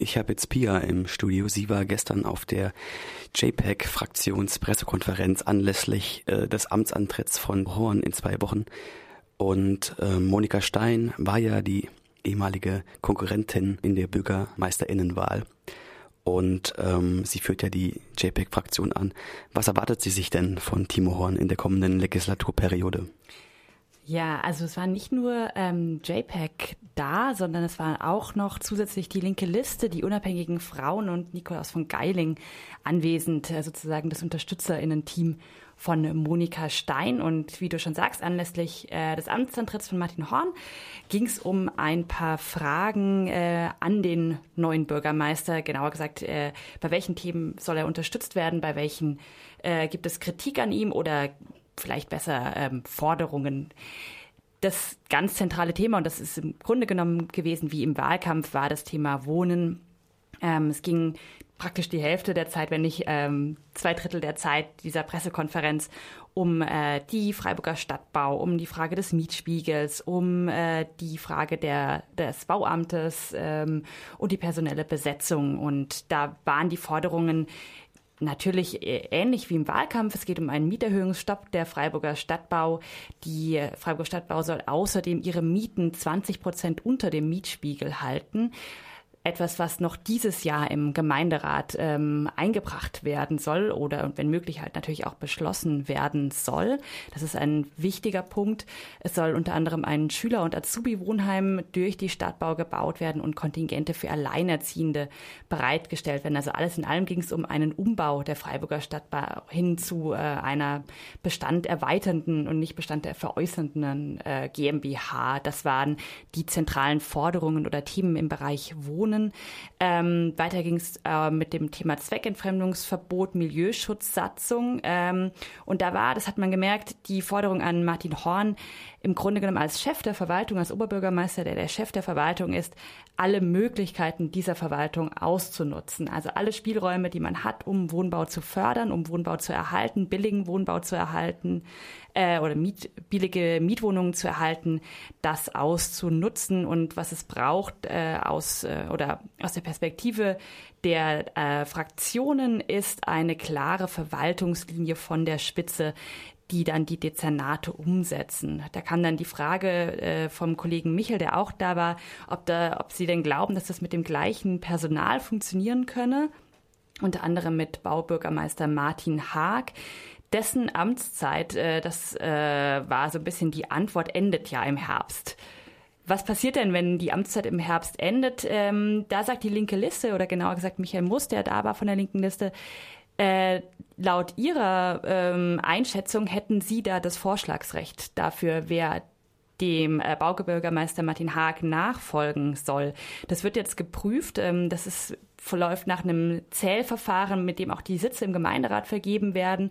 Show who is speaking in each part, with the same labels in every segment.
Speaker 1: Ich habe jetzt Pia im Studio. Sie war gestern auf der JPEG-Fraktionspressekonferenz anlässlich äh, des Amtsantritts von Horn in zwei Wochen. Und äh, Monika Stein war ja die ehemalige Konkurrentin in der Bürgermeisterinnenwahl. Und ähm, sie führt ja die JPEG-Fraktion an. Was erwartet sie sich denn von Timo Horn in der kommenden Legislaturperiode?
Speaker 2: Ja, also es war nicht nur ähm, JPEG da, sondern es war auch noch zusätzlich die linke Liste, die unabhängigen Frauen und Nikolaus von Geiling anwesend, äh, sozusagen das UnterstützerInnen-Team von Monika Stein. Und wie du schon sagst, anlässlich äh, des Amtsantritts von Martin Horn ging es um ein paar Fragen äh, an den neuen Bürgermeister. Genauer gesagt, äh, bei welchen Themen soll er unterstützt werden, bei welchen äh, gibt es Kritik an ihm oder vielleicht besser ähm, Forderungen. Das ganz zentrale Thema, und das ist im Grunde genommen gewesen wie im Wahlkampf, war das Thema Wohnen. Ähm, es ging praktisch die Hälfte der Zeit, wenn nicht ähm, zwei Drittel der Zeit dieser Pressekonferenz um äh, die Freiburger Stadtbau, um die Frage des Mietspiegels, um äh, die Frage der, des Bauamtes ähm, und die personelle Besetzung. Und da waren die Forderungen natürlich äh, ähnlich wie im Wahlkampf. Es geht um einen Mieterhöhungsstopp der Freiburger Stadtbau. Die Freiburger Stadtbau soll außerdem ihre Mieten 20 Prozent unter dem Mietspiegel halten etwas, was noch dieses Jahr im Gemeinderat ähm, eingebracht werden soll oder wenn möglich halt natürlich auch beschlossen werden soll. Das ist ein wichtiger Punkt. Es soll unter anderem ein Schüler- und Azubi-Wohnheim durch die Stadtbau gebaut werden und Kontingente für Alleinerziehende bereitgestellt werden. Also alles in allem ging es um einen Umbau der Freiburger Stadtbau hin zu äh, einer Bestand erweiternden und nicht Bestand der veräußernden äh, GmbH. Das waren die zentralen Forderungen oder Themen im Bereich Wohnen. Personen. Ähm, weiter ging es äh, mit dem Thema Zweckentfremdungsverbot, Milieuschutzsatzung. Ähm, und da war, das hat man gemerkt, die Forderung an Martin Horn, im Grunde genommen als Chef der Verwaltung, als Oberbürgermeister, der der Chef der Verwaltung ist, alle Möglichkeiten dieser Verwaltung auszunutzen. Also alle Spielräume, die man hat, um Wohnbau zu fördern, um Wohnbau zu erhalten, billigen Wohnbau zu erhalten äh, oder Miet, billige Mietwohnungen zu erhalten, das auszunutzen und was es braucht äh, aus äh, oder aus der Perspektive der äh, Fraktionen ist eine klare Verwaltungslinie von der Spitze, die dann die Dezernate umsetzen. Da kam dann die Frage äh, vom Kollegen Michel, der auch da war, ob, da, ob sie denn glauben, dass das mit dem gleichen Personal funktionieren könne. Unter anderem mit Baubürgermeister Martin Haag. Dessen Amtszeit, äh, das äh, war so ein bisschen die Antwort, endet ja im Herbst. Was passiert denn, wenn die Amtszeit im Herbst endet? Ähm, da sagt die linke Liste, oder genauer gesagt Michael Muss, der da war von der linken Liste, äh, laut Ihrer ähm, Einschätzung hätten Sie da das Vorschlagsrecht dafür, wer dem äh, Baubürgermeister Martin Haag nachfolgen soll. Das wird jetzt geprüft. Ähm, das ist verläuft nach einem Zählverfahren, mit dem auch die Sitze im Gemeinderat vergeben werden.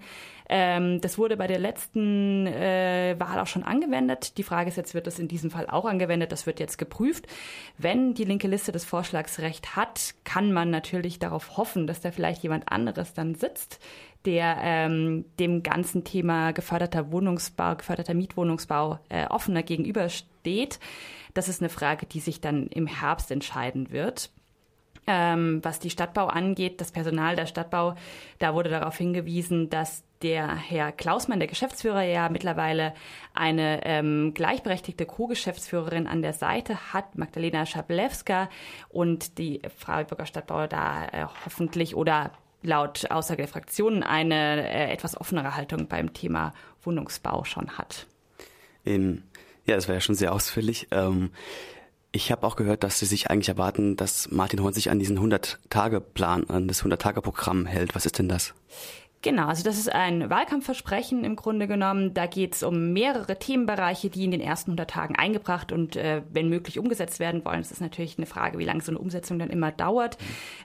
Speaker 2: Ähm, das wurde bei der letzten äh, Wahl auch schon angewendet. Die Frage ist jetzt, wird das in diesem Fall auch angewendet? Das wird jetzt geprüft. Wenn die linke Liste das Vorschlagsrecht hat, kann man natürlich darauf hoffen, dass da vielleicht jemand anderes dann sitzt, der ähm, dem ganzen Thema geförderter Wohnungsbau, geförderter Mietwohnungsbau äh, offener gegenübersteht. Das ist eine Frage, die sich dann im Herbst entscheiden wird. Ähm, was die Stadtbau angeht, das Personal der Stadtbau, da wurde darauf hingewiesen, dass der Herr Klausmann, der Geschäftsführer, ja mittlerweile eine ähm, gleichberechtigte Co-Geschäftsführerin an der Seite hat, Magdalena Schablewska, und die Freiburger Stadtbau da äh, hoffentlich oder laut Aussage der Fraktionen eine äh, etwas offenere Haltung beim Thema Wohnungsbau schon hat.
Speaker 1: In, ja, das war ja schon sehr ausführlich. Ähm, ich habe auch gehört, dass Sie sich eigentlich erwarten, dass Martin Horn sich an diesen 100-Tage-Plan, an das 100-Tage-Programm hält. Was ist denn das?
Speaker 2: Genau, also das ist ein Wahlkampfversprechen im Grunde genommen. Da geht es um mehrere Themenbereiche, die in den ersten 100 Tagen eingebracht und äh, wenn möglich umgesetzt werden wollen. Das ist natürlich eine Frage, wie lange so eine Umsetzung dann immer dauert.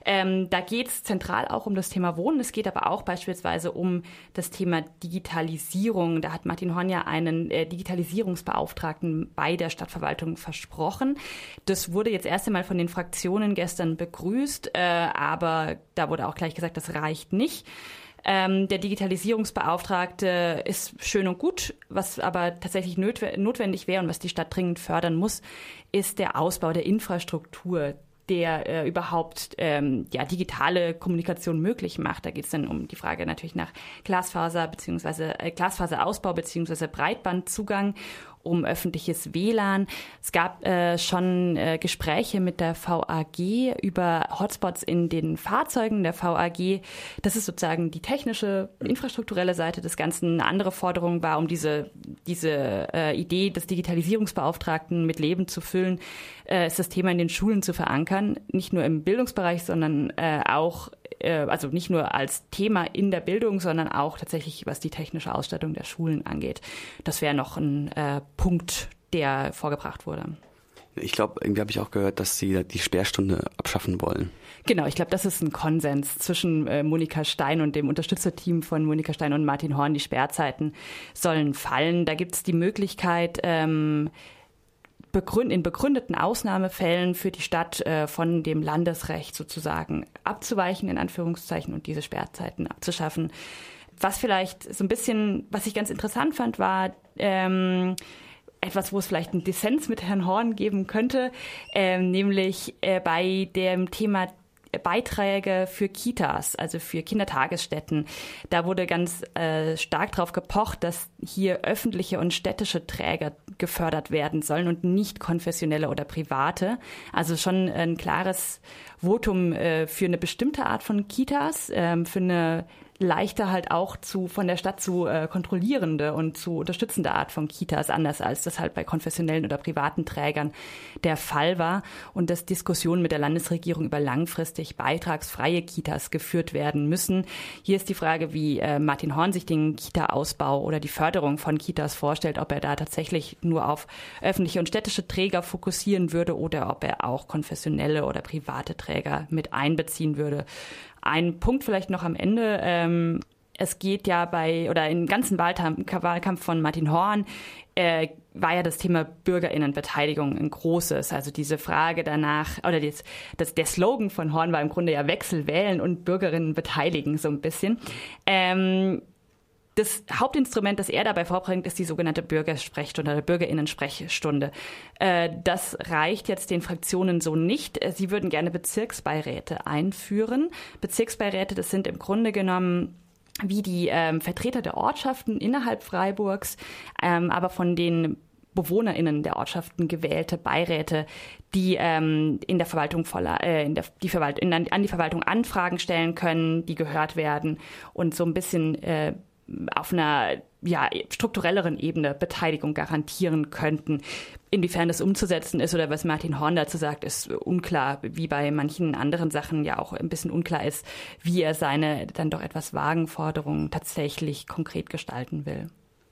Speaker 2: Ähm, da geht es zentral auch um das Thema Wohnen. Es geht aber auch beispielsweise um das Thema Digitalisierung. Da hat Martin Horn ja einen äh, Digitalisierungsbeauftragten bei der Stadtverwaltung versprochen. Das wurde jetzt erst einmal von den Fraktionen gestern begrüßt, äh, aber da wurde auch gleich gesagt, das reicht nicht. Ähm, der Digitalisierungsbeauftragte ist schön und gut, was aber tatsächlich notwendig wäre und was die Stadt dringend fördern muss, ist der Ausbau der Infrastruktur der äh, überhaupt ähm, ja, digitale Kommunikation möglich macht. Da geht es dann um die Frage natürlich nach Glasfaser beziehungsweise äh, Glasfaserausbau beziehungsweise Breitbandzugang um öffentliches WLAN. Es gab äh, schon äh, Gespräche mit der VAG über Hotspots in den Fahrzeugen der VAG. Das ist sozusagen die technische, infrastrukturelle Seite des Ganzen. Eine andere Forderung war, um diese, diese äh, Idee des Digitalisierungsbeauftragten mit Leben zu füllen, äh, ist das Thema in den Schulen zu verankern. Nicht nur im Bildungsbereich, sondern äh, auch äh, also nicht nur als Thema in der Bildung, sondern auch tatsächlich, was die technische Ausstattung der Schulen angeht. Das wäre noch ein äh, Punkt, der vorgebracht wurde.
Speaker 1: Ich glaube, irgendwie habe ich auch gehört, dass sie die Sperrstunde abschaffen wollen.
Speaker 2: Genau, ich glaube, das ist ein Konsens zwischen äh, Monika Stein und dem Unterstützerteam von Monika Stein und Martin Horn. Die Sperrzeiten sollen fallen. Da gibt es die Möglichkeit, ähm, in begründeten Ausnahmefällen für die Stadt äh, von dem Landesrecht sozusagen abzuweichen, in Anführungszeichen, und diese Sperrzeiten abzuschaffen. Was vielleicht so ein bisschen, was ich ganz interessant fand, war ähm, etwas, wo es vielleicht einen Dissens mit Herrn Horn geben könnte, ähm, nämlich äh, bei dem Thema Beiträge für Kitas, also für Kindertagesstätten. Da wurde ganz äh, stark darauf gepocht, dass hier öffentliche und städtische Träger gefördert werden sollen und nicht konfessionelle oder private. Also schon ein klares Votum äh, für eine bestimmte Art von Kitas, äh, für eine leichter halt auch zu von der Stadt zu äh, kontrollierende und zu unterstützende Art von Kitas, anders als das halt bei konfessionellen oder privaten Trägern der Fall war und dass Diskussionen mit der Landesregierung über langfristig beitragsfreie Kitas geführt werden müssen. Hier ist die Frage, wie äh, Martin Horn sich den Kita-Ausbau oder die Förderung von Kitas vorstellt, ob er da tatsächlich nur auf öffentliche und städtische Träger fokussieren würde oder ob er auch konfessionelle oder private Träger mit einbeziehen würde. Ein Punkt vielleicht noch am Ende. Ähm, es geht ja bei, oder im ganzen Wahlkampf von Martin Horn äh, war ja das Thema Bürgerinnenbeteiligung ein großes. Also diese Frage danach, oder das, das, der Slogan von Horn war im Grunde ja Wechsel wählen und Bürgerinnen beteiligen so ein bisschen. Ähm, das Hauptinstrument, das er dabei vorbringt, ist die sogenannte Bürgersprechstunde oder Bürgerinnensprechstunde. Äh, das reicht jetzt den Fraktionen so nicht. Äh, sie würden gerne Bezirksbeiräte einführen. Bezirksbeiräte, das sind im Grunde genommen wie die ähm, Vertreter der Ortschaften innerhalb Freiburgs, ähm, aber von den BewohnerInnen der Ortschaften gewählte Beiräte, die ähm, in der Verwaltung voller, äh, in der, die Verwalt in, an die Verwaltung Anfragen stellen können, die gehört werden und so ein bisschen äh, auf einer ja, strukturelleren Ebene Beteiligung garantieren könnten. Inwiefern das umzusetzen ist oder was Martin Horn dazu sagt, ist unklar, wie bei manchen anderen Sachen ja auch ein bisschen unklar ist, wie er seine dann doch etwas vagen Forderungen tatsächlich konkret gestalten will.